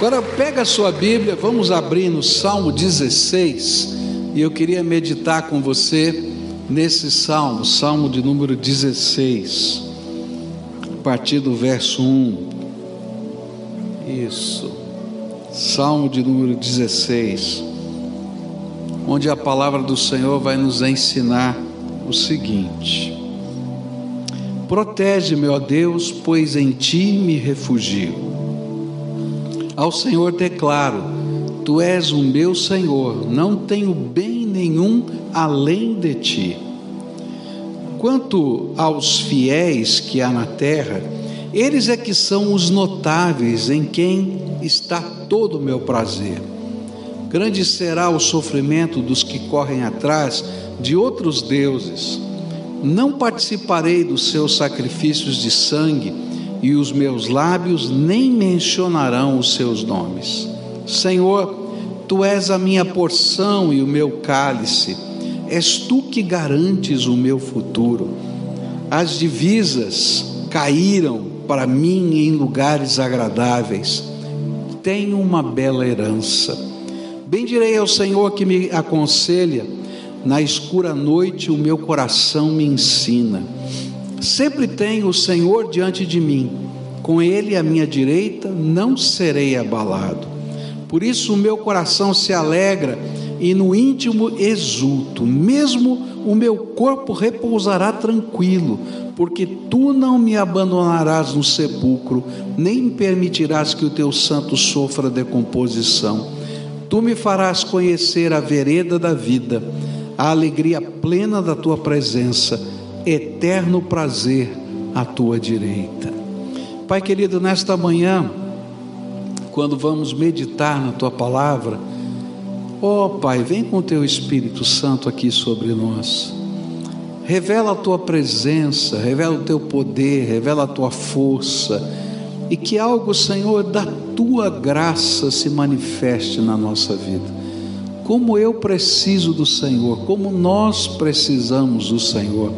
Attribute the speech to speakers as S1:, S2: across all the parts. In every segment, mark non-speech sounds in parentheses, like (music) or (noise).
S1: Agora pega a sua Bíblia, vamos abrir no Salmo 16, e eu queria meditar com você nesse salmo, Salmo de número 16, a partir do verso 1. Isso. Salmo de número 16, onde a palavra do Senhor vai nos ensinar o seguinte: Protege-me, ó Deus, pois em ti me refugio. Ao Senhor declaro: Tu és o meu Senhor, não tenho bem nenhum além de ti. Quanto aos fiéis que há na terra, eles é que são os notáveis em quem está todo o meu prazer. Grande será o sofrimento dos que correm atrás de outros deuses. Não participarei dos seus sacrifícios de sangue e os meus lábios nem mencionarão os seus nomes. Senhor, tu és a minha porção e o meu cálice, és tu que garantes o meu futuro. As divisas caíram para mim em lugares agradáveis, tenho uma bela herança. Bendirei ao Senhor que me aconselha, na escura noite o meu coração me ensina. Sempre tenho o Senhor diante de mim, com Ele à minha direita, não serei abalado. Por isso o meu coração se alegra e no íntimo exulto, mesmo o meu corpo repousará tranquilo, porque tu não me abandonarás no sepulcro, nem permitirás que o teu santo sofra decomposição. Tu me farás conhecer a vereda da vida, a alegria plena da tua presença eterno prazer à tua direita. Pai querido, nesta manhã, quando vamos meditar na tua palavra, ó oh, Pai, vem com teu Espírito Santo aqui sobre nós. Revela a tua presença, revela o teu poder, revela a tua força, e que algo, Senhor, da tua graça se manifeste na nossa vida. Como eu preciso do Senhor, como nós precisamos do Senhor.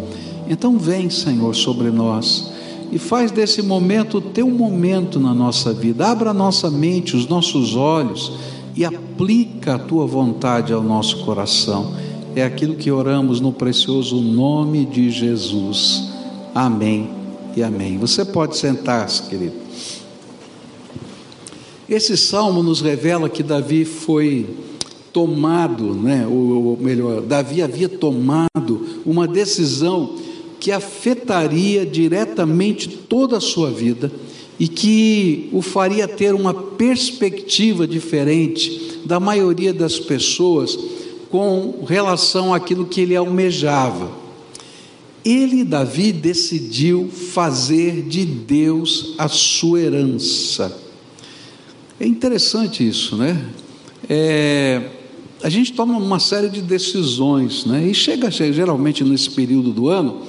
S1: Então vem, Senhor, sobre nós e faz desse momento o teu momento na nossa vida. Abra a nossa mente, os nossos olhos e aplica a tua vontade ao nosso coração. É aquilo que oramos no precioso nome de Jesus. Amém e amém. Você pode sentar-se, querido. Esse salmo nos revela que Davi foi tomado, né, ou melhor, Davi havia tomado uma decisão que afetaria diretamente toda a sua vida e que o faria ter uma perspectiva diferente da maioria das pessoas com relação àquilo que ele almejava. Ele, Davi, decidiu fazer de Deus a sua herança. É interessante isso, né? É, a gente toma uma série de decisões, né? E chega geralmente nesse período do ano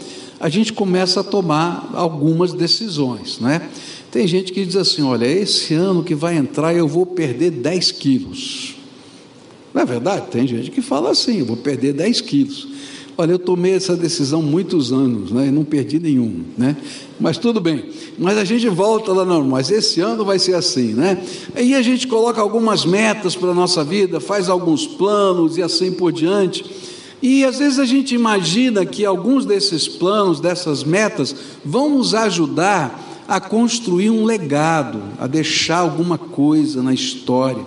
S1: a gente começa a tomar algumas decisões, né? Tem gente que diz assim: olha, esse ano que vai entrar eu vou perder 10 quilos. Não é verdade? Tem gente que fala assim: eu vou perder 10 quilos. Olha, eu tomei essa decisão muitos anos, né? E não perdi nenhum, né? Mas tudo bem. Mas a gente volta lá, não, mas esse ano vai ser assim, né? Aí a gente coloca algumas metas para a nossa vida, faz alguns planos e assim por diante. E às vezes a gente imagina que alguns desses planos, dessas metas, vão nos ajudar a construir um legado, a deixar alguma coisa na história.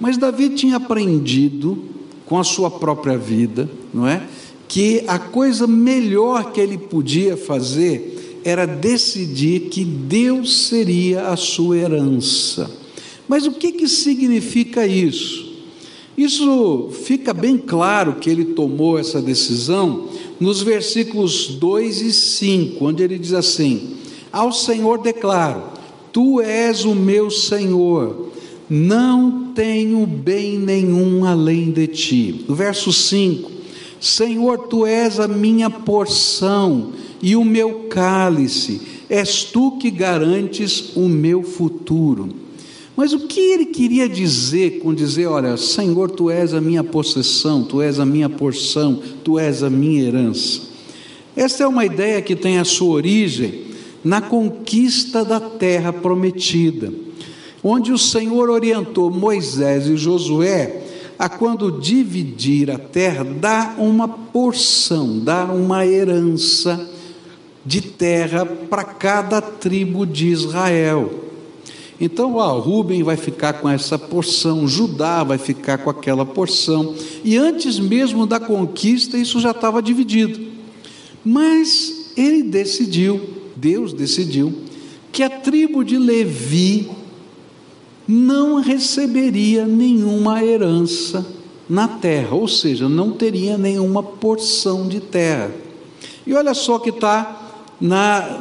S1: Mas Davi tinha aprendido com a sua própria vida, não é? Que a coisa melhor que ele podia fazer era decidir que Deus seria a sua herança. Mas o que, que significa isso? Isso fica bem claro que ele tomou essa decisão nos versículos 2 e 5, onde ele diz assim: Ao Senhor declaro: Tu és o meu Senhor, não tenho bem nenhum além de ti. No verso 5: Senhor, tu és a minha porção e o meu cálice, és tu que garantes o meu futuro. Mas o que ele queria dizer com dizer, olha, Senhor, tu és a minha possessão, tu és a minha porção, tu és a minha herança? Esta é uma ideia que tem a sua origem na conquista da terra prometida. onde o Senhor orientou Moisés e Josué a quando dividir a terra, dar uma porção, dar uma herança de terra para cada tribo de Israel. Então, ó, Rubem vai ficar com essa porção, Judá vai ficar com aquela porção, e antes mesmo da conquista, isso já estava dividido. Mas ele decidiu, Deus decidiu, que a tribo de Levi não receberia nenhuma herança na terra, ou seja, não teria nenhuma porção de terra. E olha só que está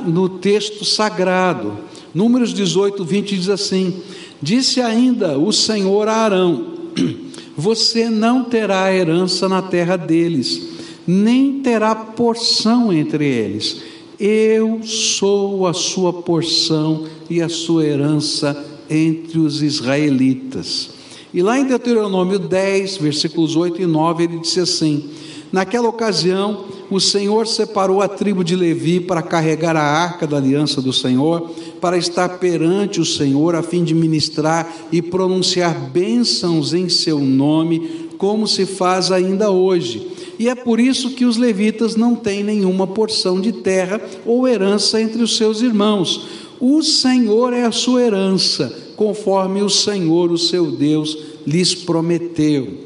S1: no texto sagrado, Números 18, 20 diz assim: Disse ainda o Senhor a Arão: (clears throat) Você não terá herança na terra deles, nem terá porção entre eles. Eu sou a sua porção e a sua herança entre os israelitas. E lá em Deuteronômio 10, versículos 8 e 9, ele disse assim: Naquela ocasião, o Senhor separou a tribo de Levi para carregar a arca da aliança do Senhor, para estar perante o Senhor, a fim de ministrar e pronunciar bênçãos em seu nome, como se faz ainda hoje. E é por isso que os levitas não têm nenhuma porção de terra ou herança entre os seus irmãos. O Senhor é a sua herança, conforme o Senhor, o seu Deus, lhes prometeu.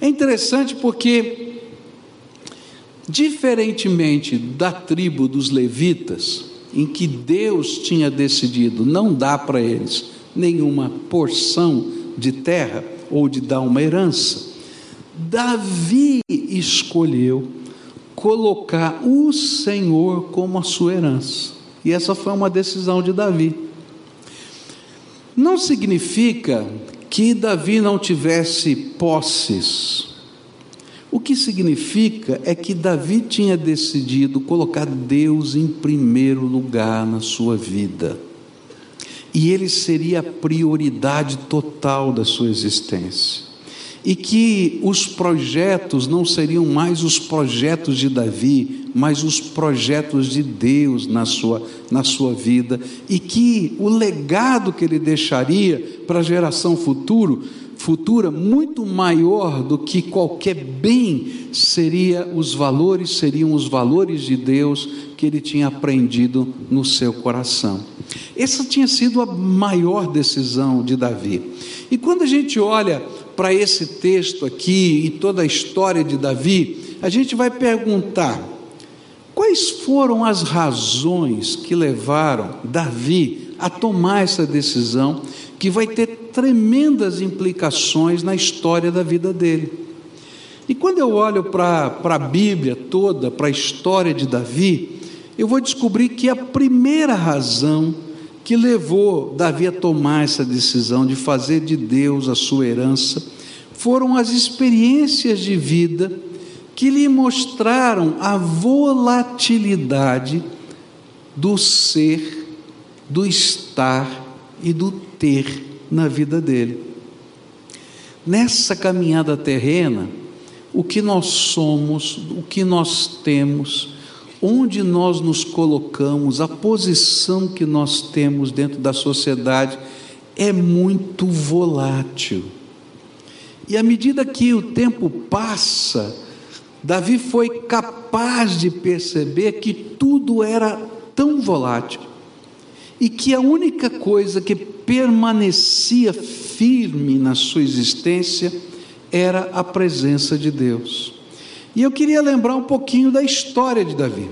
S1: É interessante porque Diferentemente da tribo dos levitas, em que Deus tinha decidido não dar para eles nenhuma porção de terra ou de dar uma herança, Davi escolheu colocar o Senhor como a sua herança. E essa foi uma decisão de Davi. Não significa que Davi não tivesse posses o que significa é que Davi tinha decidido colocar Deus em primeiro lugar na sua vida. E ele seria a prioridade total da sua existência. E que os projetos não seriam mais os projetos de Davi, mas os projetos de Deus na sua, na sua vida. E que o legado que ele deixaria para a geração futura futura muito maior do que qualquer bem seria os valores, seriam os valores de Deus que ele tinha aprendido no seu coração. Essa tinha sido a maior decisão de Davi. E quando a gente olha para esse texto aqui e toda a história de Davi, a gente vai perguntar: quais foram as razões que levaram Davi a tomar essa decisão que vai ter tremendas implicações na história da vida dele. E quando eu olho para a Bíblia toda, para a história de Davi, eu vou descobrir que a primeira razão que levou Davi a tomar essa decisão de fazer de Deus a sua herança foram as experiências de vida que lhe mostraram a volatilidade do ser, do estar e do ter na vida dele. Nessa caminhada terrena, o que nós somos, o que nós temos, onde nós nos colocamos, a posição que nós temos dentro da sociedade é muito volátil. E à medida que o tempo passa, Davi foi capaz de perceber que tudo era tão volátil e que a única coisa que permanecia firme na sua existência era a presença de Deus. E eu queria lembrar um pouquinho da história de Davi.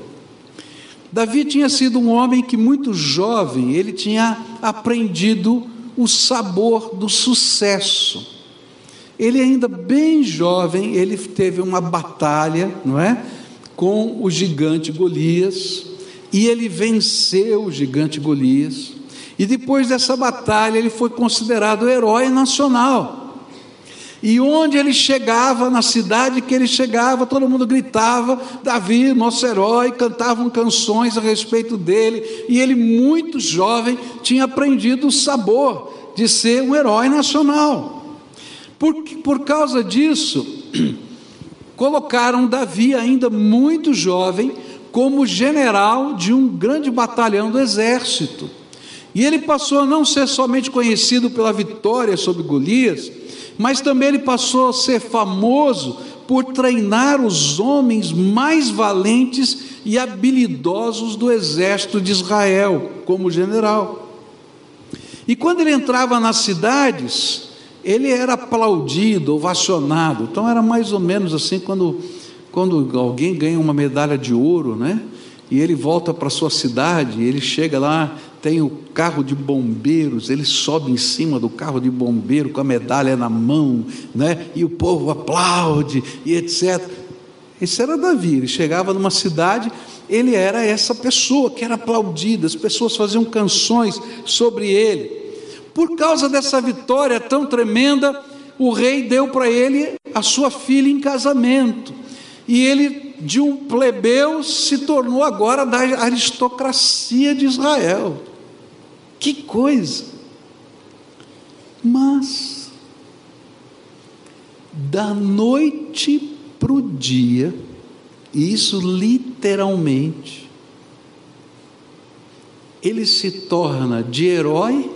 S1: Davi tinha sido um homem que muito jovem, ele tinha aprendido o sabor do sucesso. Ele ainda bem jovem, ele teve uma batalha, não é? Com o gigante Golias e ele venceu o gigante Golias. E depois dessa batalha, ele foi considerado herói nacional. E onde ele chegava, na cidade que ele chegava, todo mundo gritava: Davi, nosso herói, cantavam canções a respeito dele. E ele, muito jovem, tinha aprendido o sabor de ser um herói nacional. Por, por causa disso, (clears throat) colocaram Davi, ainda muito jovem, como general de um grande batalhão do exército. E ele passou a não ser somente conhecido pela vitória sobre Golias, mas também ele passou a ser famoso por treinar os homens mais valentes e habilidosos do exército de Israel, como general. E quando ele entrava nas cidades, ele era aplaudido, ovacionado. Então era mais ou menos assim quando, quando alguém ganha uma medalha de ouro, né? E ele volta para sua cidade, ele chega lá, tem o carro de bombeiros, ele sobe em cima do carro de bombeiro com a medalha na mão, né? E o povo aplaude e etc. Esse era Davi, ele chegava numa cidade, ele era essa pessoa que era aplaudida, as pessoas faziam canções sobre ele. Por causa dessa vitória tão tremenda, o rei deu para ele a sua filha em casamento. E ele, de um plebeu, se tornou agora da aristocracia de Israel. Que coisa! Mas, da noite para o dia, e isso literalmente, ele se torna de herói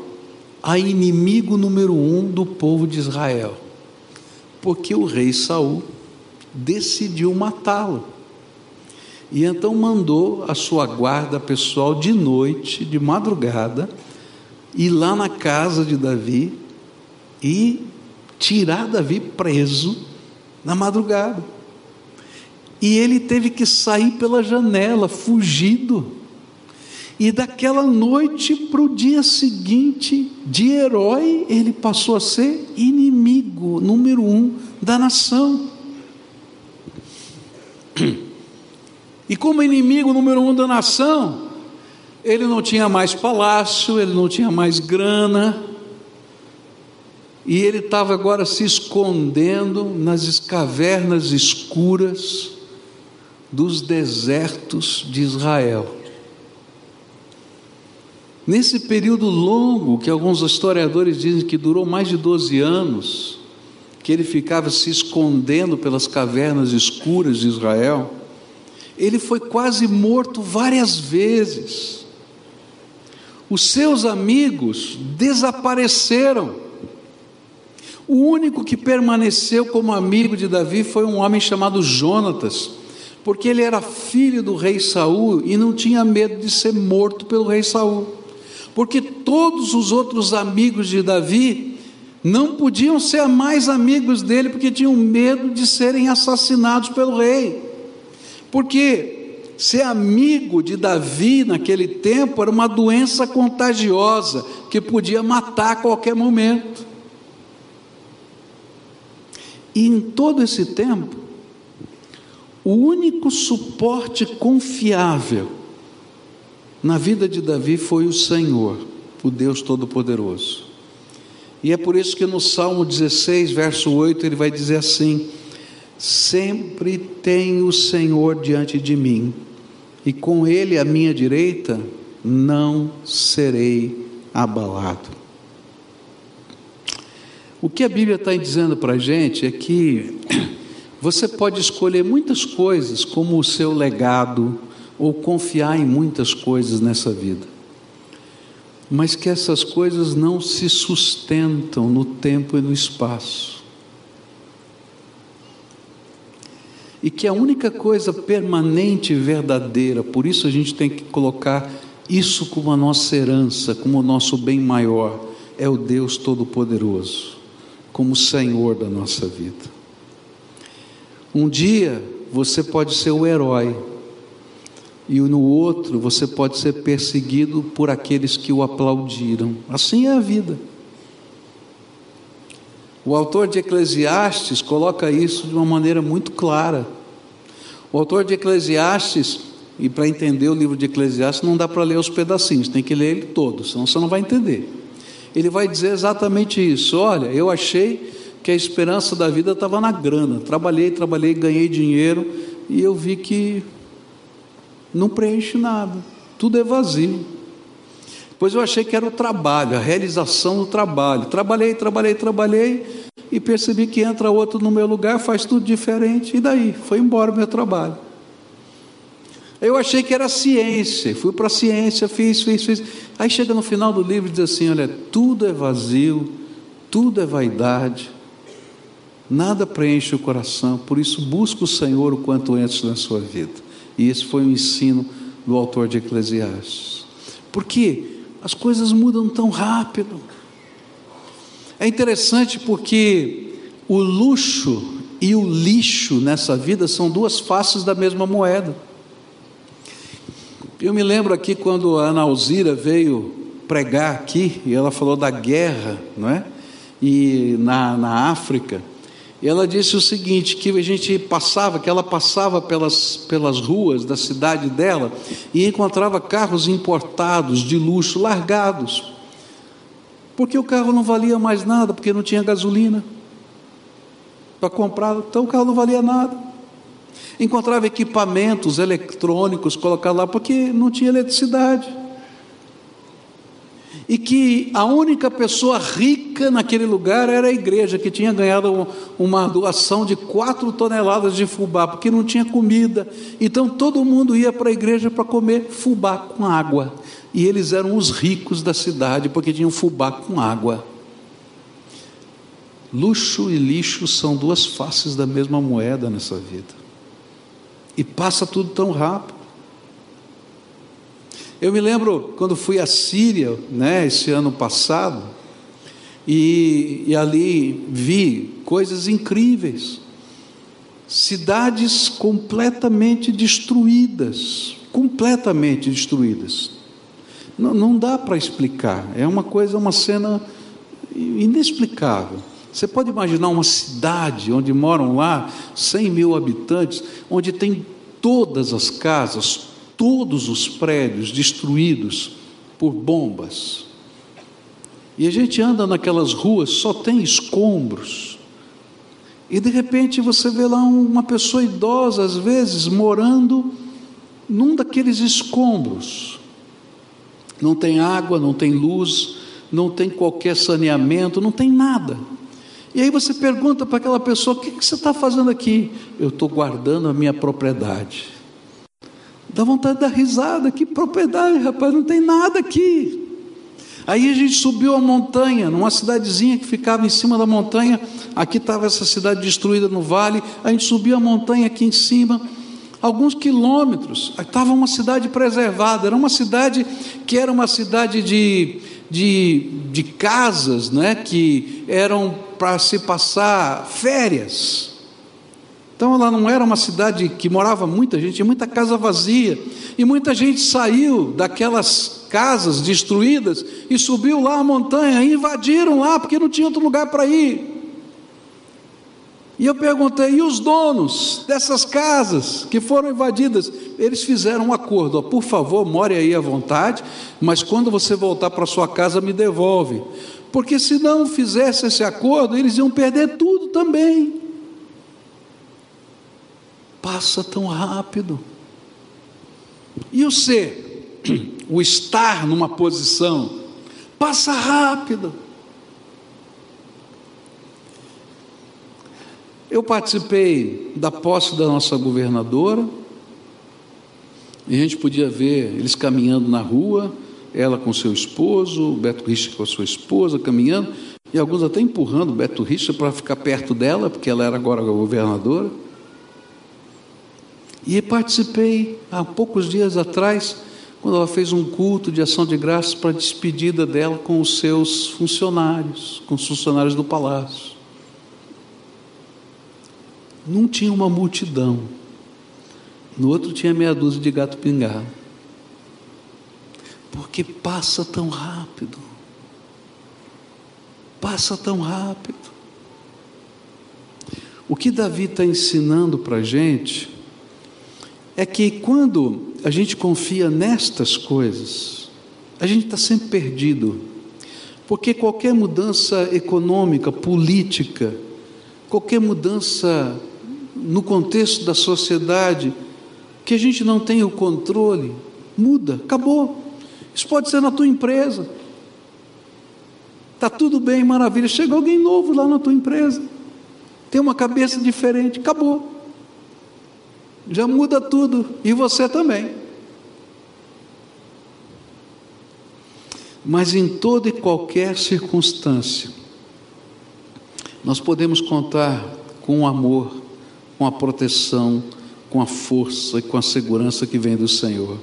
S1: a inimigo número um do povo de Israel, porque o rei Saul decidiu matá-lo. E então mandou a sua guarda pessoal de noite, de madrugada, ir lá na casa de Davi e tirar Davi preso na madrugada. E ele teve que sair pela janela, fugido. E daquela noite para o dia seguinte, de herói, ele passou a ser inimigo número um da nação. E como inimigo número um da nação, ele não tinha mais palácio, ele não tinha mais grana, e ele estava agora se escondendo nas cavernas escuras dos desertos de Israel. Nesse período longo, que alguns historiadores dizem que durou mais de 12 anos, que ele ficava se escondendo pelas cavernas escuras de Israel, ele foi quase morto várias vezes. Os seus amigos desapareceram. O único que permaneceu como amigo de Davi foi um homem chamado Jonatas, porque ele era filho do rei Saul e não tinha medo de ser morto pelo rei Saul. Porque todos os outros amigos de Davi não podiam ser mais amigos dele porque tinham medo de serem assassinados pelo rei. Porque ser amigo de Davi naquele tempo era uma doença contagiosa que podia matar a qualquer momento. E em todo esse tempo, o único suporte confiável na vida de Davi foi o Senhor, o Deus Todo-Poderoso. E é por isso que no Salmo 16, verso 8, ele vai dizer assim: Sempre tem o Senhor diante de mim, e com Ele à minha direita, não serei abalado. O que a Bíblia está dizendo para a gente é que (clears throat) você pode escolher muitas coisas como o seu legado, ou confiar em muitas coisas nessa vida, mas que essas coisas não se sustentam no tempo e no espaço. E que a única coisa permanente e verdadeira, por isso a gente tem que colocar isso como a nossa herança, como o nosso bem maior, é o Deus Todo-Poderoso como Senhor da nossa vida. Um dia você pode ser o herói, e no outro você pode ser perseguido por aqueles que o aplaudiram. Assim é a vida. O autor de Eclesiastes coloca isso de uma maneira muito clara. O autor de Eclesiastes, e para entender o livro de Eclesiastes, não dá para ler os pedacinhos, tem que ler ele todo, senão você não vai entender ele vai dizer exatamente isso: olha, eu achei que a esperança da vida estava na grana, trabalhei, trabalhei, ganhei dinheiro e eu vi que não preenche nada, tudo é vazio. Depois eu achei que era o trabalho, a realização do trabalho. Trabalhei, trabalhei, trabalhei e percebi que entra outro no meu lugar, faz tudo diferente, e daí? Foi embora o meu trabalho. Eu achei que era ciência, fui para a ciência, fiz, fiz, fiz. Aí chega no final do livro e diz assim: olha, tudo é vazio, tudo é vaidade, nada preenche o coração, por isso busca o Senhor o quanto antes na sua vida. E esse foi o ensino do autor de Eclesiastes. Porque as coisas mudam tão rápido. É interessante porque o luxo e o lixo nessa vida são duas faces da mesma moeda. Eu me lembro aqui quando a Ana Alzira veio pregar aqui, e ela falou da guerra, não é? E na, na África, e ela disse o seguinte: que a gente passava, que ela passava pelas, pelas ruas da cidade dela e encontrava carros importados de luxo largados, porque o carro não valia mais nada, porque não tinha gasolina para comprar, então o carro não valia nada encontrava equipamentos eletrônicos colocados lá, porque não tinha eletricidade. E que a única pessoa rica naquele lugar era a igreja, que tinha ganhado uma doação de quatro toneladas de fubá, porque não tinha comida. Então todo mundo ia para a igreja para comer fubá com água. E eles eram os ricos da cidade, porque tinham fubá com água. Luxo e lixo são duas faces da mesma moeda nessa vida. E passa tudo tão rápido. Eu me lembro quando fui à Síria, né, esse ano passado, e, e ali vi coisas incríveis. Cidades completamente destruídas, completamente destruídas. Não, não dá para explicar, é uma coisa, uma cena inexplicável. Você pode imaginar uma cidade onde moram lá 100 mil habitantes, onde tem todas as casas, todos os prédios destruídos por bombas. E a gente anda naquelas ruas, só tem escombros. E de repente você vê lá uma pessoa idosa, às vezes, morando num daqueles escombros. Não tem água, não tem luz, não tem qualquer saneamento, não tem nada. E aí você pergunta para aquela pessoa: o que, que você está fazendo aqui? Eu estou guardando a minha propriedade. Dá vontade de dar risada: que propriedade, rapaz, não tem nada aqui. Aí a gente subiu a montanha, numa cidadezinha que ficava em cima da montanha. Aqui estava essa cidade destruída no vale. A gente subiu a montanha aqui em cima, alguns quilômetros. Estava uma cidade preservada. Era uma cidade que era uma cidade de, de, de casas, né, que eram para se passar férias. Então ela não era uma cidade que morava muita gente, tinha muita casa vazia. E muita gente saiu daquelas casas destruídas e subiu lá a montanha, e invadiram lá, porque não tinha outro lugar para ir. E eu perguntei, e os donos dessas casas que foram invadidas? Eles fizeram um acordo, ó, por favor, more aí à vontade, mas quando você voltar para sua casa, me devolve. Porque se não fizesse esse acordo, eles iam perder tudo também. Passa tão rápido. E o ser, (clears throat) o estar numa posição, passa rápido. Eu participei da posse da nossa governadora, e a gente podia ver eles caminhando na rua, ela com seu esposo, o Beto Richa com a sua esposa, caminhando, e alguns até empurrando o Beto Richa para ficar perto dela, porque ela era agora governadora. E participei há poucos dias atrás, quando ela fez um culto de ação de graças para a despedida dela com os seus funcionários, com os funcionários do palácio. Num tinha uma multidão, no outro tinha meia dúzia de gato pingado porque passa tão rápido. Passa tão rápido. O que Davi está ensinando para a gente é que quando a gente confia nestas coisas, a gente está sempre perdido. Porque qualquer mudança econômica, política, qualquer mudança no contexto da sociedade, que a gente não tem o controle, muda, acabou. Isso pode ser na tua empresa. Está tudo bem, maravilha. Chega alguém novo lá na tua empresa. Tem uma cabeça diferente. Acabou. Já muda tudo, e você também. Mas em toda e qualquer circunstância, nós podemos contar com o amor, com a proteção, com a força e com a segurança que vem do Senhor.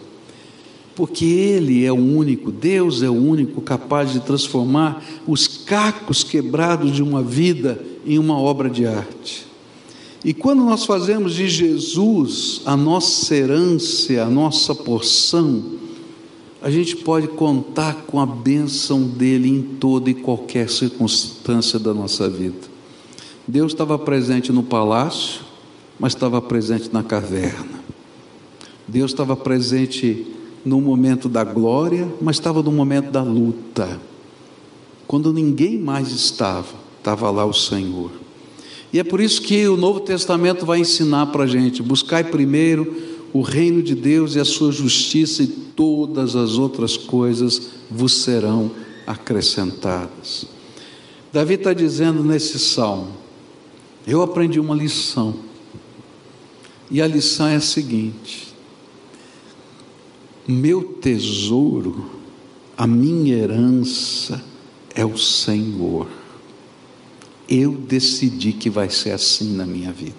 S1: Porque Ele é o único, Deus é o único capaz de transformar os cacos quebrados de uma vida em uma obra de arte. E quando nós fazemos de Jesus a nossa herança, a nossa porção, a gente pode contar com a bênção dele em toda e qualquer circunstância da nossa vida. Deus estava presente no palácio, mas estava presente na caverna. Deus estava presente no momento da glória, mas estava no momento da luta. Quando ninguém mais estava, estava lá o Senhor. E é por isso que o Novo Testamento vai ensinar para a gente: buscai primeiro o reino de Deus e a sua justiça, e todas as outras coisas vos serão acrescentadas. Davi está dizendo nesse salmo: Eu aprendi uma lição, e a lição é a seguinte: meu tesouro, a minha herança é o Senhor. Eu decidi que vai ser assim na minha vida.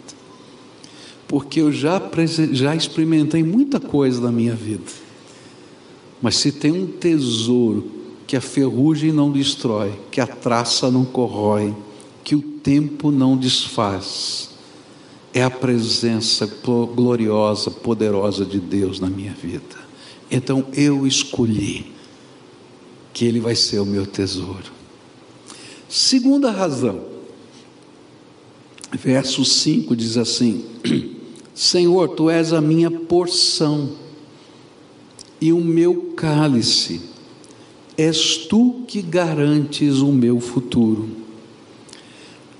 S1: Porque eu já, já experimentei muita coisa na minha vida. Mas se tem um tesouro que a ferrugem não destrói, que a traça não corrói, que o tempo não desfaz, é a presença gloriosa, poderosa de Deus na minha vida. Então eu escolhi que Ele vai ser o meu tesouro. Segunda razão, verso 5 diz assim: Senhor, tu és a minha porção e o meu cálice, és tu que garantes o meu futuro.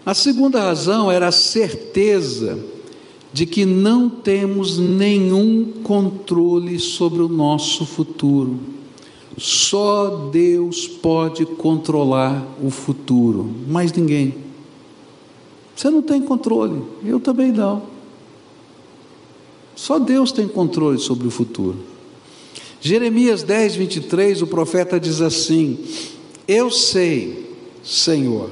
S1: A segunda razão era a certeza de que não temos nenhum controle sobre o nosso futuro. Só Deus pode controlar o futuro, mais ninguém. Você não tem controle, eu também não. Só Deus tem controle sobre o futuro. Jeremias 10, 23, o profeta diz assim: Eu sei, Senhor,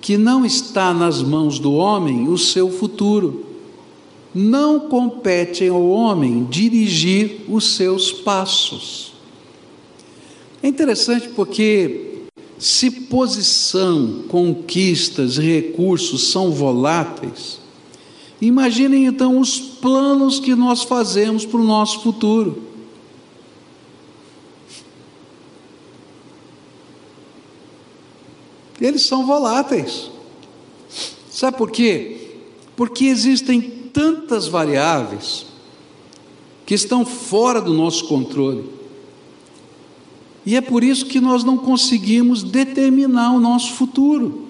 S1: que não está nas mãos do homem o seu futuro não compete ao homem dirigir os seus passos. É interessante porque, se posição, conquistas recursos são voláteis, imaginem então os planos que nós fazemos para o nosso futuro. Eles são voláteis. Sabe por quê? Porque existem tantas variáveis que estão fora do nosso controle. E é por isso que nós não conseguimos determinar o nosso futuro.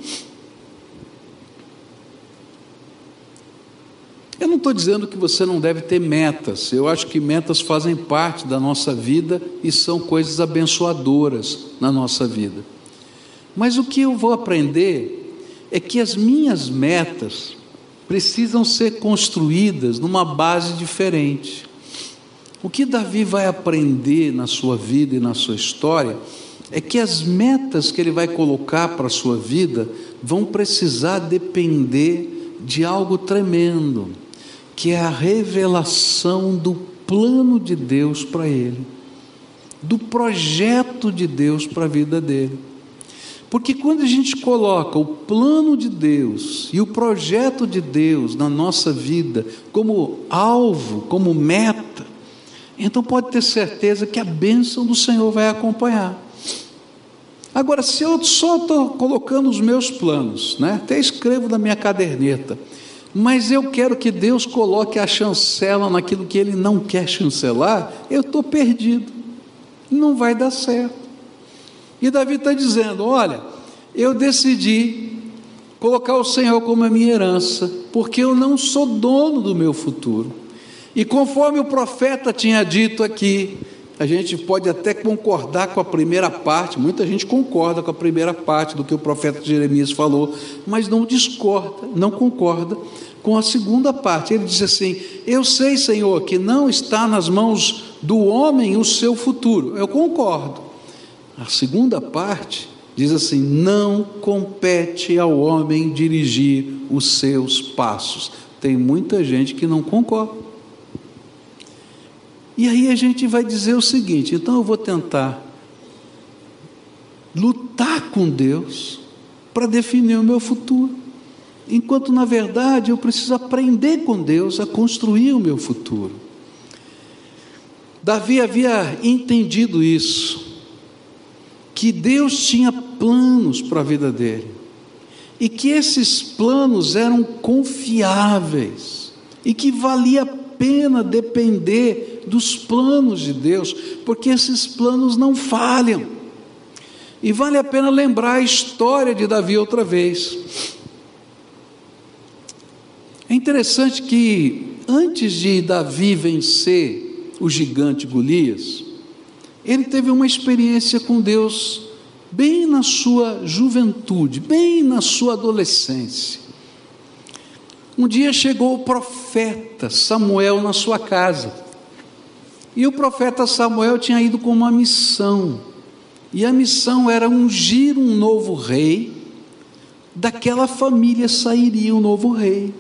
S1: Eu não estou dizendo que você não deve ter metas, eu acho que metas fazem parte da nossa vida e são coisas abençoadoras na nossa vida. Mas o que eu vou aprender é que as minhas metas precisam ser construídas numa base diferente. O que Davi vai aprender na sua vida e na sua história é que as metas que ele vai colocar para a sua vida vão precisar depender de algo tremendo, que é a revelação do plano de Deus para ele, do projeto de Deus para a vida dele. Porque quando a gente coloca o plano de Deus e o projeto de Deus na nossa vida como alvo, como meta, então pode ter certeza que a bênção do Senhor vai acompanhar. Agora, se eu só estou colocando os meus planos, né? até escrevo na minha caderneta, mas eu quero que Deus coloque a chancela naquilo que Ele não quer chancelar, eu estou perdido, não vai dar certo. E Davi está dizendo: Olha, eu decidi colocar o Senhor como a minha herança, porque eu não sou dono do meu futuro. E conforme o profeta tinha dito aqui, a gente pode até concordar com a primeira parte, muita gente concorda com a primeira parte do que o profeta Jeremias falou, mas não discorda, não concorda com a segunda parte. Ele diz assim: Eu sei, Senhor, que não está nas mãos do homem o seu futuro. Eu concordo. A segunda parte diz assim: Não compete ao homem dirigir os seus passos. Tem muita gente que não concorda. E aí a gente vai dizer o seguinte: então eu vou tentar lutar com Deus para definir o meu futuro, enquanto na verdade eu preciso aprender com Deus a construir o meu futuro. Davi havia entendido isso, que Deus tinha planos para a vida dele, e que esses planos eram confiáveis, e que valia a pena depender dos planos de Deus, porque esses planos não falham. E vale a pena lembrar a história de Davi outra vez. É interessante que antes de Davi vencer o gigante Golias, ele teve uma experiência com Deus bem na sua juventude, bem na sua adolescência. Um dia chegou o profeta Samuel na sua casa. E o profeta Samuel tinha ido com uma missão. E a missão era ungir um novo rei. Daquela família sairia um novo rei.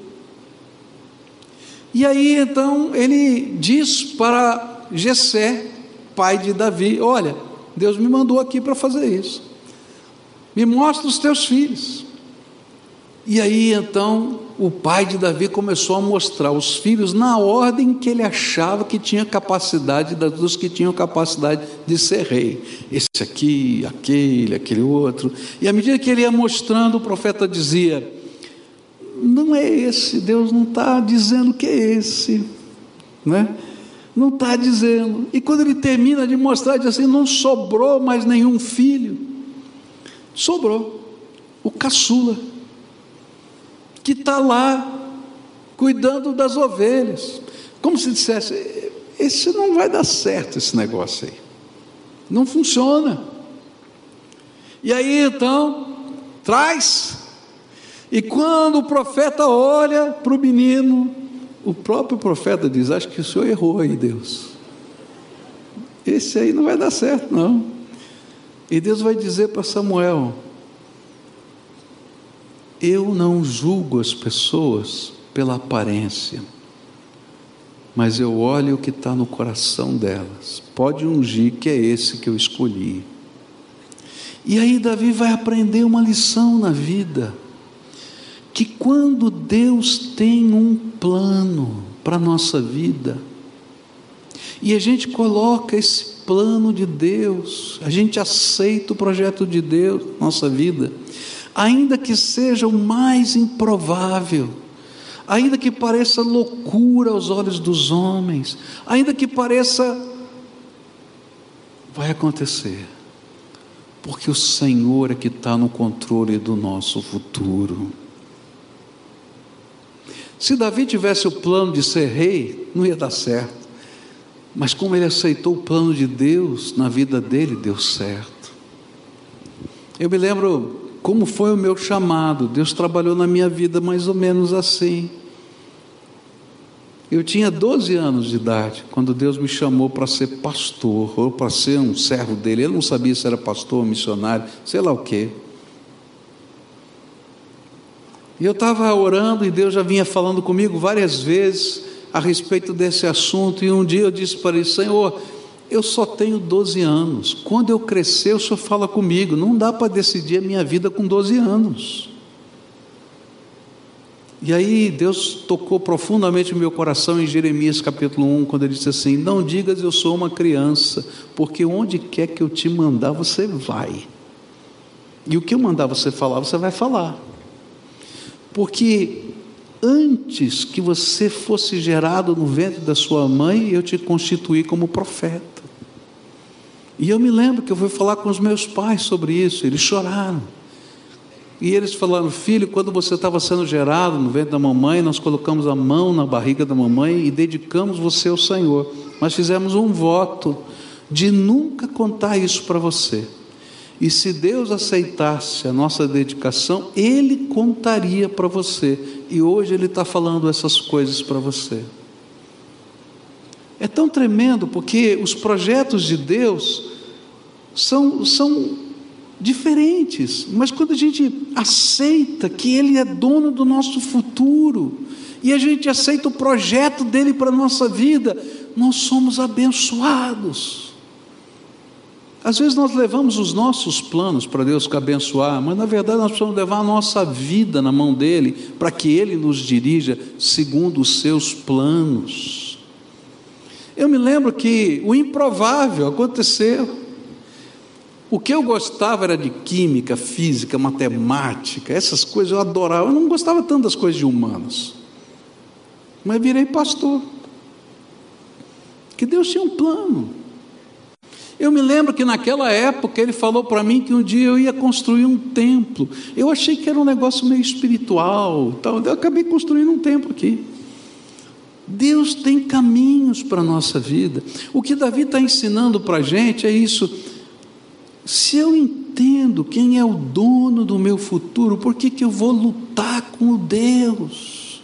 S1: E aí então ele diz para Jessé, pai de Davi: Olha, Deus me mandou aqui para fazer isso. Me mostra os teus filhos. E aí então o pai de Davi começou a mostrar os filhos na ordem que ele achava que tinha capacidade, dos que tinham capacidade de ser rei. Esse aqui, aquele, aquele outro. E à medida que ele ia mostrando, o profeta dizia: Não é esse, Deus não está dizendo que é esse. Né? Não está dizendo. E quando ele termina de mostrar, diz assim: Não sobrou mais nenhum filho. Sobrou o caçula que está lá cuidando das ovelhas. Como se dissesse: esse não vai dar certo, esse negócio aí. Não funciona. E aí então, traz. E quando o profeta olha para o menino, o próprio profeta diz: Acho que o senhor errou aí, Deus. Esse aí não vai dar certo, não. E Deus vai dizer para Samuel: eu não julgo as pessoas pela aparência, mas eu olho o que está no coração delas. Pode ungir que é esse que eu escolhi. E aí Davi vai aprender uma lição na vida, que quando Deus tem um plano para a nossa vida, e a gente coloca esse plano de Deus, a gente aceita o projeto de Deus na nossa vida, ainda que seja o mais improvável, ainda que pareça loucura aos olhos dos homens, ainda que pareça. Vai acontecer, porque o Senhor é que está no controle do nosso futuro. Se Davi tivesse o plano de ser rei, não ia dar certo. Mas como ele aceitou o plano de Deus na vida dele, deu certo. Eu me lembro como foi o meu chamado. Deus trabalhou na minha vida mais ou menos assim. Eu tinha 12 anos de idade quando Deus me chamou para ser pastor, ou para ser um servo dele. Eu não sabia se era pastor, missionário, sei lá o quê. E eu estava orando e Deus já vinha falando comigo várias vezes a respeito desse assunto. E um dia eu disse para ele: Senhor, eu só tenho 12 anos. Quando eu crescer, o senhor fala comigo. Não dá para decidir a minha vida com 12 anos. E aí Deus tocou profundamente o meu coração em Jeremias capítulo 1, quando ele disse assim: Não digas eu sou uma criança, porque onde quer que eu te mandar, você vai. E o que eu mandar você falar, você vai falar. Porque antes que você fosse gerado no ventre da sua mãe, eu te constituí como profeta. E eu me lembro que eu fui falar com os meus pais sobre isso, eles choraram. E eles falaram: Filho, quando você estava sendo gerado no ventre da mamãe, nós colocamos a mão na barriga da mamãe e dedicamos você ao Senhor. Mas fizemos um voto de nunca contar isso para você. E se Deus aceitasse a nossa dedicação, Ele contaria para você. E hoje Ele está falando essas coisas para você. É tão tremendo porque os projetos de Deus são, são diferentes, mas quando a gente aceita que Ele é dono do nosso futuro, e a gente aceita o projeto dele para a nossa vida, nós somos abençoados. Às vezes nós levamos os nossos planos para Deus abençoar, mas na verdade nós precisamos levar a nossa vida na mão dele, para que ele nos dirija segundo os seus planos. Eu me lembro que o improvável aconteceu. O que eu gostava era de química, física, matemática, essas coisas eu adorava. Eu não gostava tanto das coisas de humanos. Mas virei pastor. Que Deus tinha um plano. Eu me lembro que naquela época ele falou para mim que um dia eu ia construir um templo. Eu achei que era um negócio meio espiritual, então eu acabei construindo um templo aqui. Deus tem caminhos para a nossa vida. O que Davi está ensinando para a gente é isso se eu entendo quem é o dono do meu futuro, por que, que eu vou lutar com o Deus?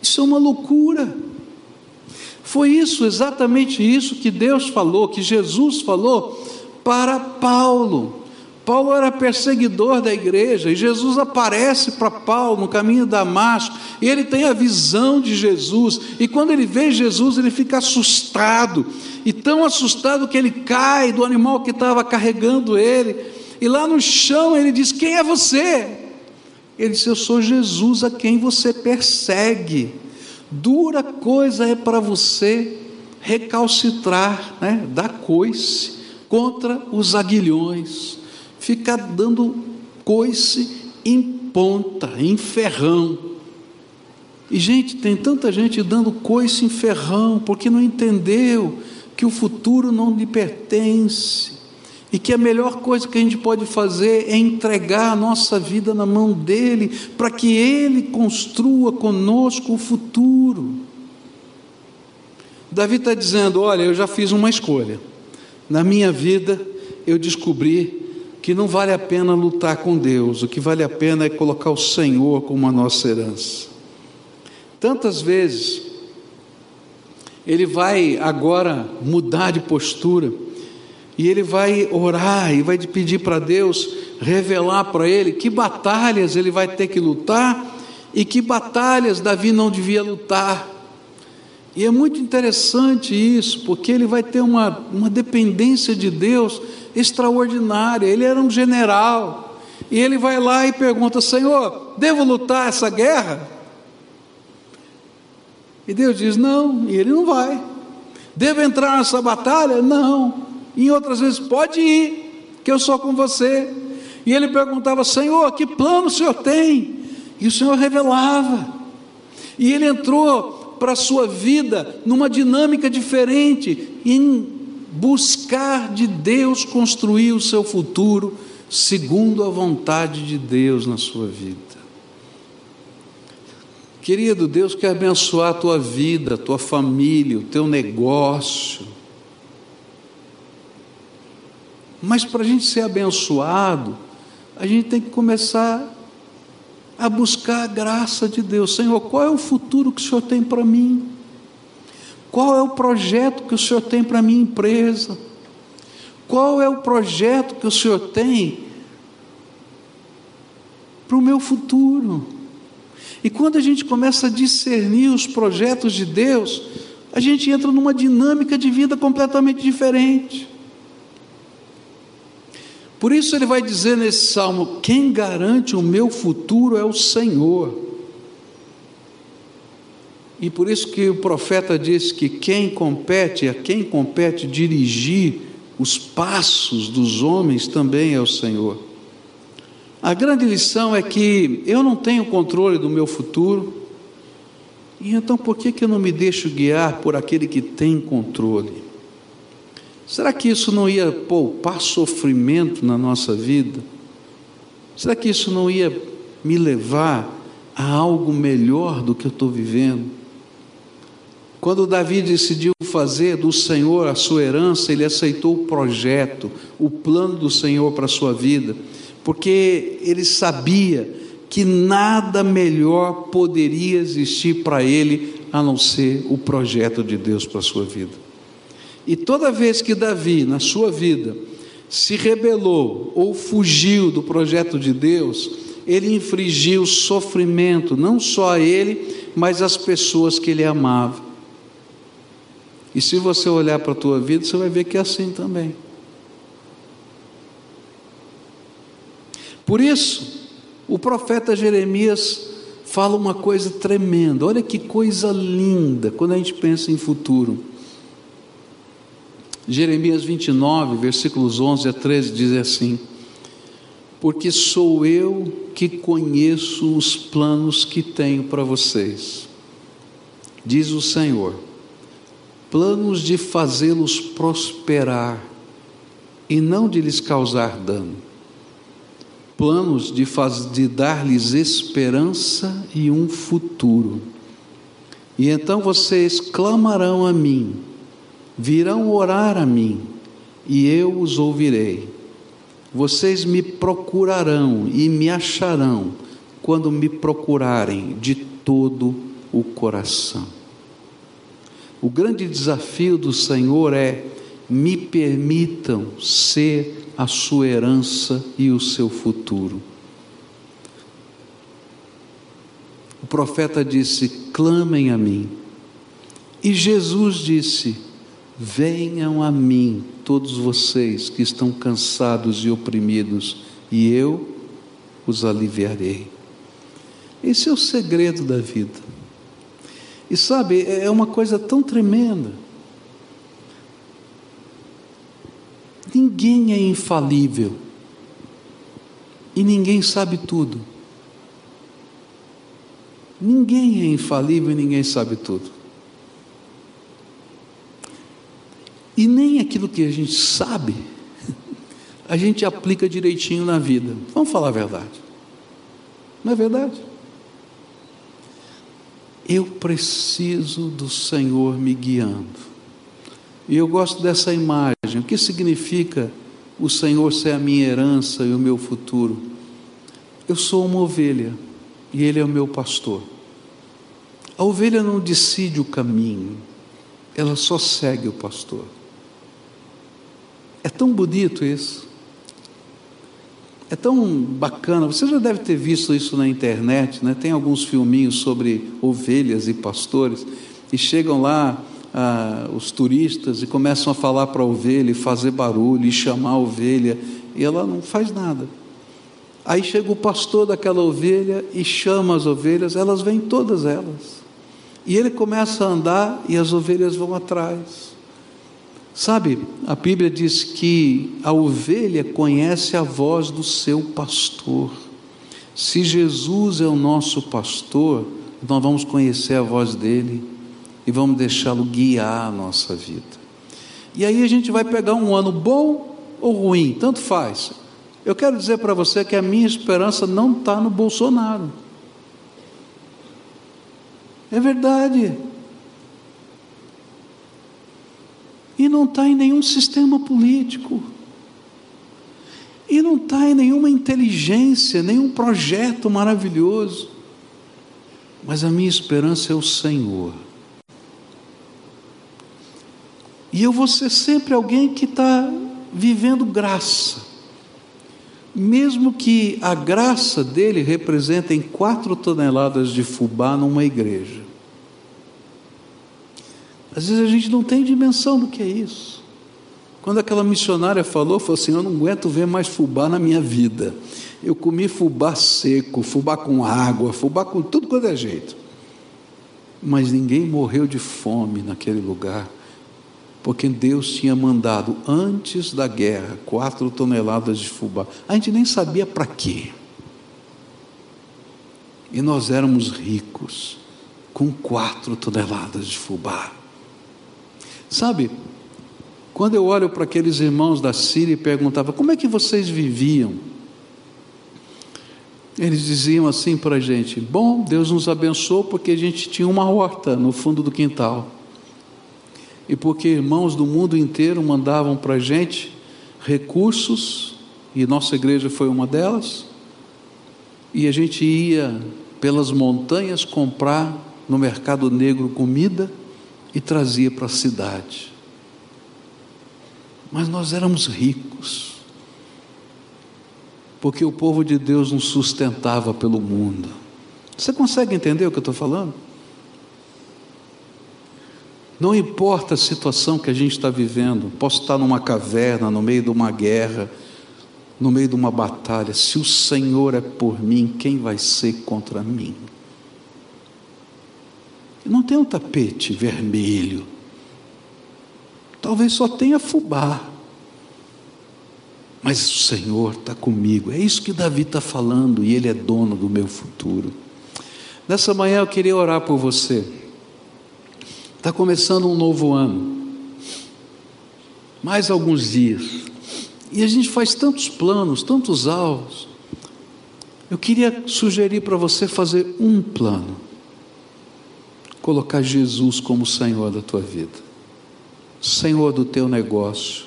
S1: Isso é uma loucura. Foi isso, exatamente isso que Deus falou, que Jesus falou para Paulo. Paulo era perseguidor da igreja e Jesus aparece para Paulo no caminho de Damasco e ele tem a visão de Jesus. E quando ele vê Jesus, ele fica assustado e tão assustado que ele cai do animal que estava carregando ele. E lá no chão ele diz: Quem é você? Ele disse: Eu sou Jesus a quem você persegue. Dura coisa é para você recalcitrar, né, dar coice contra os aguilhões fica dando coice em ponta, em ferrão. E, gente, tem tanta gente dando coice em ferrão, porque não entendeu que o futuro não lhe pertence. E que a melhor coisa que a gente pode fazer é entregar a nossa vida na mão dele, para que ele construa conosco o futuro. Davi está dizendo: Olha, eu já fiz uma escolha. Na minha vida, eu descobri que não vale a pena lutar com Deus, o que vale a pena é colocar o Senhor como a nossa herança. Tantas vezes, ele vai agora mudar de postura, e ele vai orar e vai pedir para Deus revelar para ele que batalhas ele vai ter que lutar e que batalhas Davi não devia lutar. E é muito interessante isso, porque ele vai ter uma, uma dependência de Deus extraordinária. Ele era um general. E ele vai lá e pergunta: Senhor, devo lutar essa guerra? E Deus diz: Não, e ele não vai. Devo entrar nessa batalha? Não. E em outras vezes, pode ir, que eu sou com você. E ele perguntava: Senhor, que plano o Senhor tem? E o Senhor revelava. E ele entrou para a sua vida numa dinâmica diferente, em buscar de Deus construir o seu futuro segundo a vontade de Deus na sua vida. Querido, Deus quer abençoar a tua vida, a tua família, o teu negócio. Mas para a gente ser abençoado, a gente tem que começar a buscar a graça de Deus. Senhor, qual é o futuro que o Senhor tem para mim? Qual é o projeto que o Senhor tem para a minha empresa? Qual é o projeto que o Senhor tem para o meu futuro? E quando a gente começa a discernir os projetos de Deus, a gente entra numa dinâmica de vida completamente diferente. Por isso ele vai dizer nesse salmo: quem garante o meu futuro é o Senhor. E por isso que o profeta diz que quem compete, a quem compete dirigir os passos dos homens também é o Senhor. A grande lição é que eu não tenho controle do meu futuro, e então por que, que eu não me deixo guiar por aquele que tem controle? Será que isso não ia poupar sofrimento na nossa vida? Será que isso não ia me levar a algo melhor do que eu estou vivendo? Quando Davi decidiu fazer do Senhor a sua herança, ele aceitou o projeto, o plano do Senhor para a sua vida, porque ele sabia que nada melhor poderia existir para ele a não ser o projeto de Deus para a sua vida. E toda vez que Davi, na sua vida, se rebelou ou fugiu do projeto de Deus, ele infligiu sofrimento, não só a ele, mas às pessoas que ele amava. E se você olhar para a tua vida, você vai ver que é assim também. Por isso, o profeta Jeremias fala uma coisa tremenda. Olha que coisa linda quando a gente pensa em futuro. Jeremias 29, versículos 11 a 13 diz assim: Porque sou eu que conheço os planos que tenho para vocês, diz o Senhor, planos de fazê-los prosperar e não de lhes causar dano, planos de, de dar-lhes esperança e um futuro. E então vocês clamarão a mim, virão orar a mim, e eu os ouvirei. Vocês me procurarão e me acharão quando me procurarem de todo o coração. O grande desafio do Senhor é: me permitam ser a sua herança e o seu futuro. O profeta disse: clamem a mim. E Jesus disse: Venham a mim, todos vocês que estão cansados e oprimidos, e eu os aliviarei. Esse é o segredo da vida. E sabe, é, é uma coisa tão tremenda. Ninguém é infalível. E ninguém sabe tudo. Ninguém é infalível e ninguém sabe tudo. E nem aquilo que a gente sabe, (laughs) a gente aplica direitinho na vida. Vamos falar a verdade. Não é verdade? Eu preciso do Senhor me guiando. E eu gosto dessa imagem. O que significa o Senhor ser a minha herança e o meu futuro? Eu sou uma ovelha e Ele é o meu pastor. A ovelha não decide o caminho, ela só segue o pastor. É tão bonito isso. É tão bacana. Você já deve ter visto isso na internet, né? Tem alguns filminhos sobre ovelhas e pastores e chegam lá ah, os turistas e começam a falar para a ovelha, e fazer barulho, e chamar a ovelha, e ela não faz nada. Aí chega o pastor daquela ovelha e chama as ovelhas, elas vêm todas elas. E ele começa a andar e as ovelhas vão atrás. Sabe, a Bíblia diz que a ovelha conhece a voz do seu pastor. Se Jesus é o nosso pastor, nós vamos conhecer a voz dele e vamos deixá-lo guiar a nossa vida. E aí a gente vai pegar um ano bom ou ruim, tanto faz. Eu quero dizer para você que a minha esperança não está no Bolsonaro. É verdade. E não está em nenhum sistema político. E não está em nenhuma inteligência, nenhum projeto maravilhoso. Mas a minha esperança é o Senhor. E eu vou ser sempre alguém que está vivendo graça. Mesmo que a graça dele representem quatro toneladas de fubá numa igreja. Às vezes a gente não tem dimensão do que é isso. Quando aquela missionária falou, falou assim: Eu não aguento ver mais fubá na minha vida. Eu comi fubá seco, fubá com água, fubá com tudo quanto é jeito. Mas ninguém morreu de fome naquele lugar, porque Deus tinha mandado antes da guerra quatro toneladas de fubá. A gente nem sabia para quê. E nós éramos ricos com quatro toneladas de fubá. Sabe, quando eu olho para aqueles irmãos da Síria e perguntava como é que vocês viviam, eles diziam assim para a gente: Bom, Deus nos abençoou porque a gente tinha uma horta no fundo do quintal. e porque irmãos do mundo inteiro mandavam para a gente recursos, e nossa igreja foi uma delas, e a gente ia pelas montanhas comprar no mercado negro comida e trazia para a cidade. Mas nós éramos ricos, porque o povo de Deus nos sustentava pelo mundo. Você consegue entender o que eu estou falando? Não importa a situação que a gente está vivendo, posso estar numa caverna, no meio de uma guerra, no meio de uma batalha, se o Senhor é por mim, quem vai ser contra mim? Não tem um tapete vermelho, talvez só tenha fubá, mas o Senhor está comigo, é isso que Davi está falando, e Ele é dono do meu futuro. Nessa manhã eu queria orar por você. Está começando um novo ano. Mais alguns dias. E a gente faz tantos planos, tantos alvos. Eu queria sugerir para você fazer um plano. Colocar Jesus como Senhor da tua vida. Senhor do teu negócio.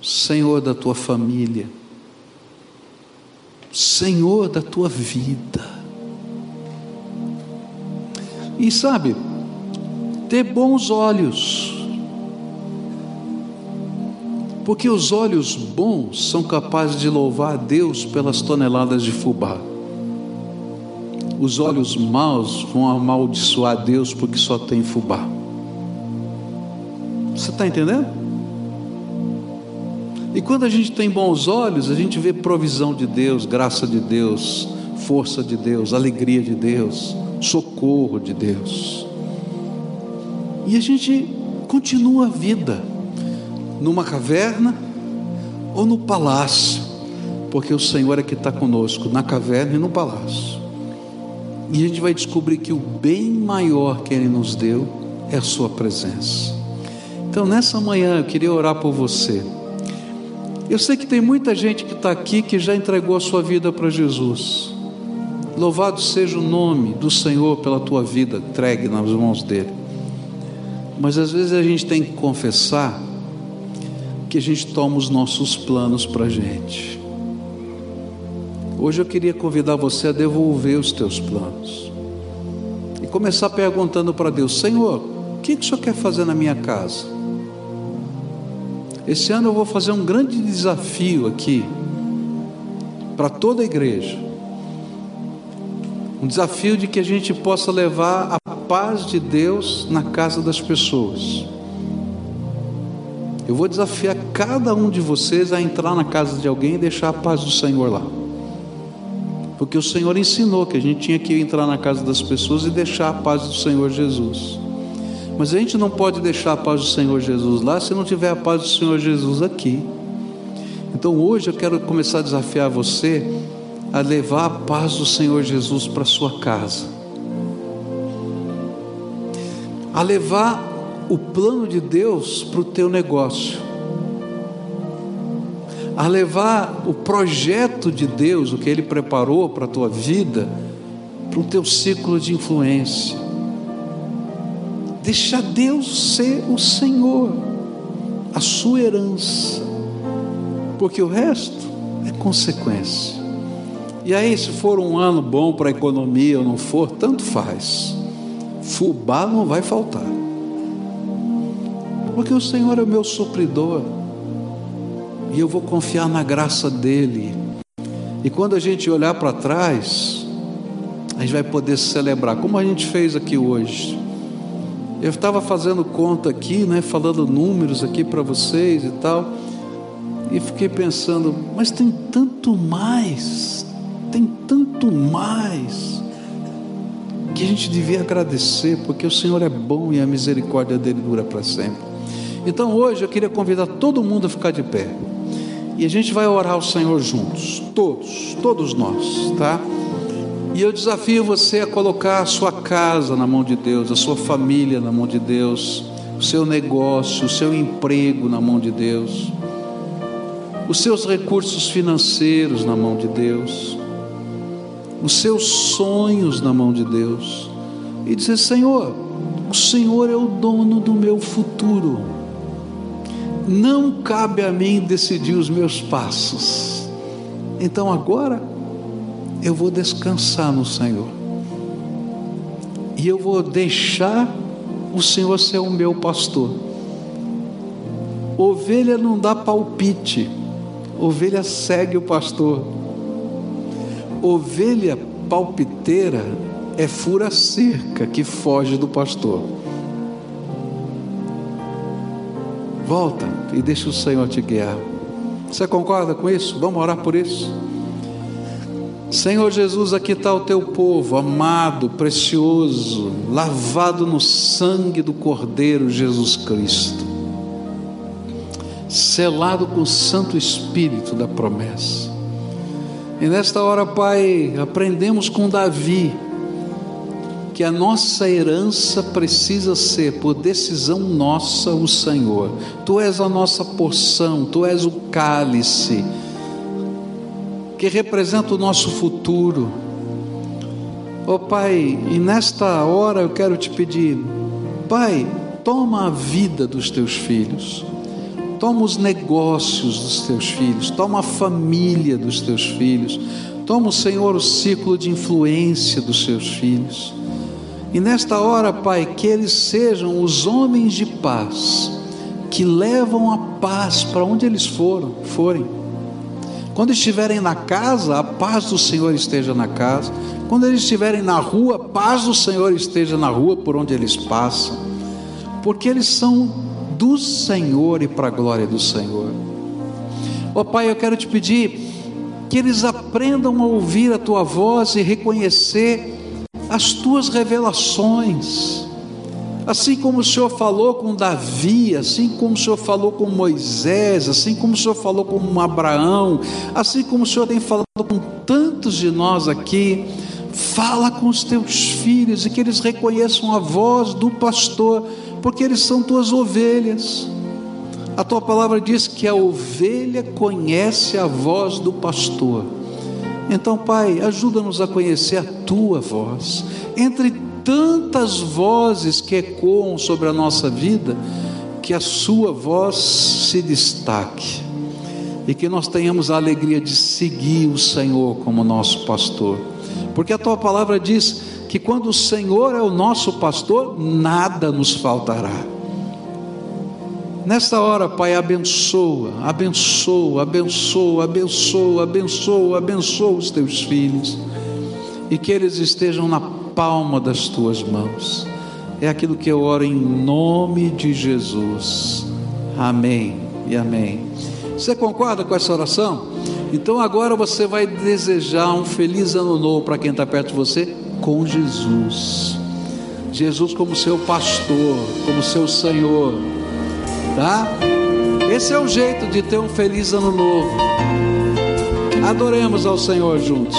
S1: Senhor da tua família. Senhor da tua vida. E sabe, ter bons olhos. Porque os olhos bons são capazes de louvar a Deus pelas toneladas de fubá. Os olhos maus vão amaldiçoar Deus porque só tem fubá. Você está entendendo? E quando a gente tem bons olhos, a gente vê provisão de Deus, graça de Deus, força de Deus, alegria de Deus socorro de Deus. E a gente continua a vida numa caverna ou no palácio, porque o Senhor é que está conosco, na caverna e no palácio. E a gente vai descobrir que o bem maior que Ele nos deu é a Sua presença. Então, nessa manhã, eu queria orar por você. Eu sei que tem muita gente que está aqui que já entregou a sua vida para Jesus. Louvado seja o nome do Senhor pela tua vida, entregue nas mãos dele. Mas às vezes a gente tem que confessar que a gente toma os nossos planos para a gente. Hoje eu queria convidar você a devolver os teus planos e começar perguntando para Deus: Senhor, o que, que o Senhor quer fazer na minha casa? Esse ano eu vou fazer um grande desafio aqui para toda a igreja um desafio de que a gente possa levar a paz de Deus na casa das pessoas. Eu vou desafiar cada um de vocês a entrar na casa de alguém e deixar a paz do Senhor lá. Porque o Senhor ensinou que a gente tinha que entrar na casa das pessoas e deixar a paz do Senhor Jesus. Mas a gente não pode deixar a paz do Senhor Jesus lá se não tiver a paz do Senhor Jesus aqui. Então hoje eu quero começar a desafiar você a levar a paz do Senhor Jesus para sua casa, a levar o plano de Deus para o teu negócio, a levar o projeto de Deus, o que Ele preparou para a tua vida, para o teu ciclo de influência. Deixa Deus ser o Senhor, a sua herança, porque o resto é consequência. E aí, se for um ano bom para a economia ou não for, tanto faz. Fubá não vai faltar. Porque o Senhor é o meu supridor. E eu vou confiar na graça dEle. E quando a gente olhar para trás, a gente vai poder celebrar, como a gente fez aqui hoje. Eu estava fazendo conta aqui, né, falando números aqui para vocês e tal, e fiquei pensando, mas tem tanto mais, tem tanto mais que a gente devia agradecer, porque o Senhor é bom e a misericórdia dele dura para sempre. Então hoje eu queria convidar todo mundo a ficar de pé. E a gente vai orar ao Senhor juntos, todos, todos nós, tá? E eu desafio você a colocar a sua casa na mão de Deus, a sua família na mão de Deus, o seu negócio, o seu emprego na mão de Deus, os seus recursos financeiros na mão de Deus os seus sonhos na mão de Deus e dizer: Senhor, O Senhor é o dono do meu futuro. Não cabe a mim decidir os meus passos. Então agora eu vou descansar no Senhor. E eu vou deixar o Senhor ser o meu pastor. Ovelha não dá palpite, ovelha segue o pastor. Ovelha palpiteira é fura cerca que foge do pastor. Volta e deixa o Senhor te guiar. Você concorda com isso? Vamos orar por isso? Senhor Jesus, aqui está o teu povo, amado, precioso, lavado no sangue do Cordeiro Jesus Cristo, selado com o Santo Espírito da promessa. E nesta hora, Pai, aprendemos com Davi que a nossa herança precisa ser, por decisão nossa, o Senhor. Tu és a nossa porção, tu és o cálice que representa o nosso futuro. Oh Pai, e nesta hora eu quero te pedir, Pai, toma a vida dos teus filhos toma os negócios dos teus filhos, toma a família dos teus filhos, toma, Senhor, o ciclo de influência dos seus filhos. E nesta hora, Pai, que eles sejam os homens de paz, que levam a paz para onde eles foram, forem. Quando estiverem na casa, a paz do Senhor esteja na casa. Quando eles estiverem na rua, a paz do Senhor esteja na rua por onde eles passam. Porque eles são do Senhor e para a glória do Senhor. Ó oh, Pai, eu quero te pedir que eles aprendam a ouvir a tua voz e reconhecer as tuas revelações. Assim como o Senhor falou com Davi, assim como o Senhor falou com Moisés, assim como o Senhor falou com Abraão, assim como o Senhor tem falado com tantos de nós aqui, fala com os teus filhos e que eles reconheçam a voz do pastor porque eles são tuas ovelhas. A tua palavra diz que a ovelha conhece a voz do pastor. Então, Pai, ajuda-nos a conhecer a tua voz. Entre tantas vozes que ecoam sobre a nossa vida, que a sua voz se destaque e que nós tenhamos a alegria de seguir o Senhor como nosso pastor. Porque a tua palavra diz que quando o Senhor é o nosso pastor, nada nos faltará. Nesta hora, Pai, abençoa, abençoa, abençoa, abençoa, abençoa, abençoa os teus filhos e que eles estejam na palma das tuas mãos. É aquilo que eu oro em nome de Jesus. Amém e amém. Você concorda com essa oração? Então agora você vai desejar um feliz ano novo para quem está perto de você com Jesus. Jesus como seu pastor, como seu Senhor, tá? Esse é o jeito de ter um feliz ano novo. Adoremos ao Senhor juntos.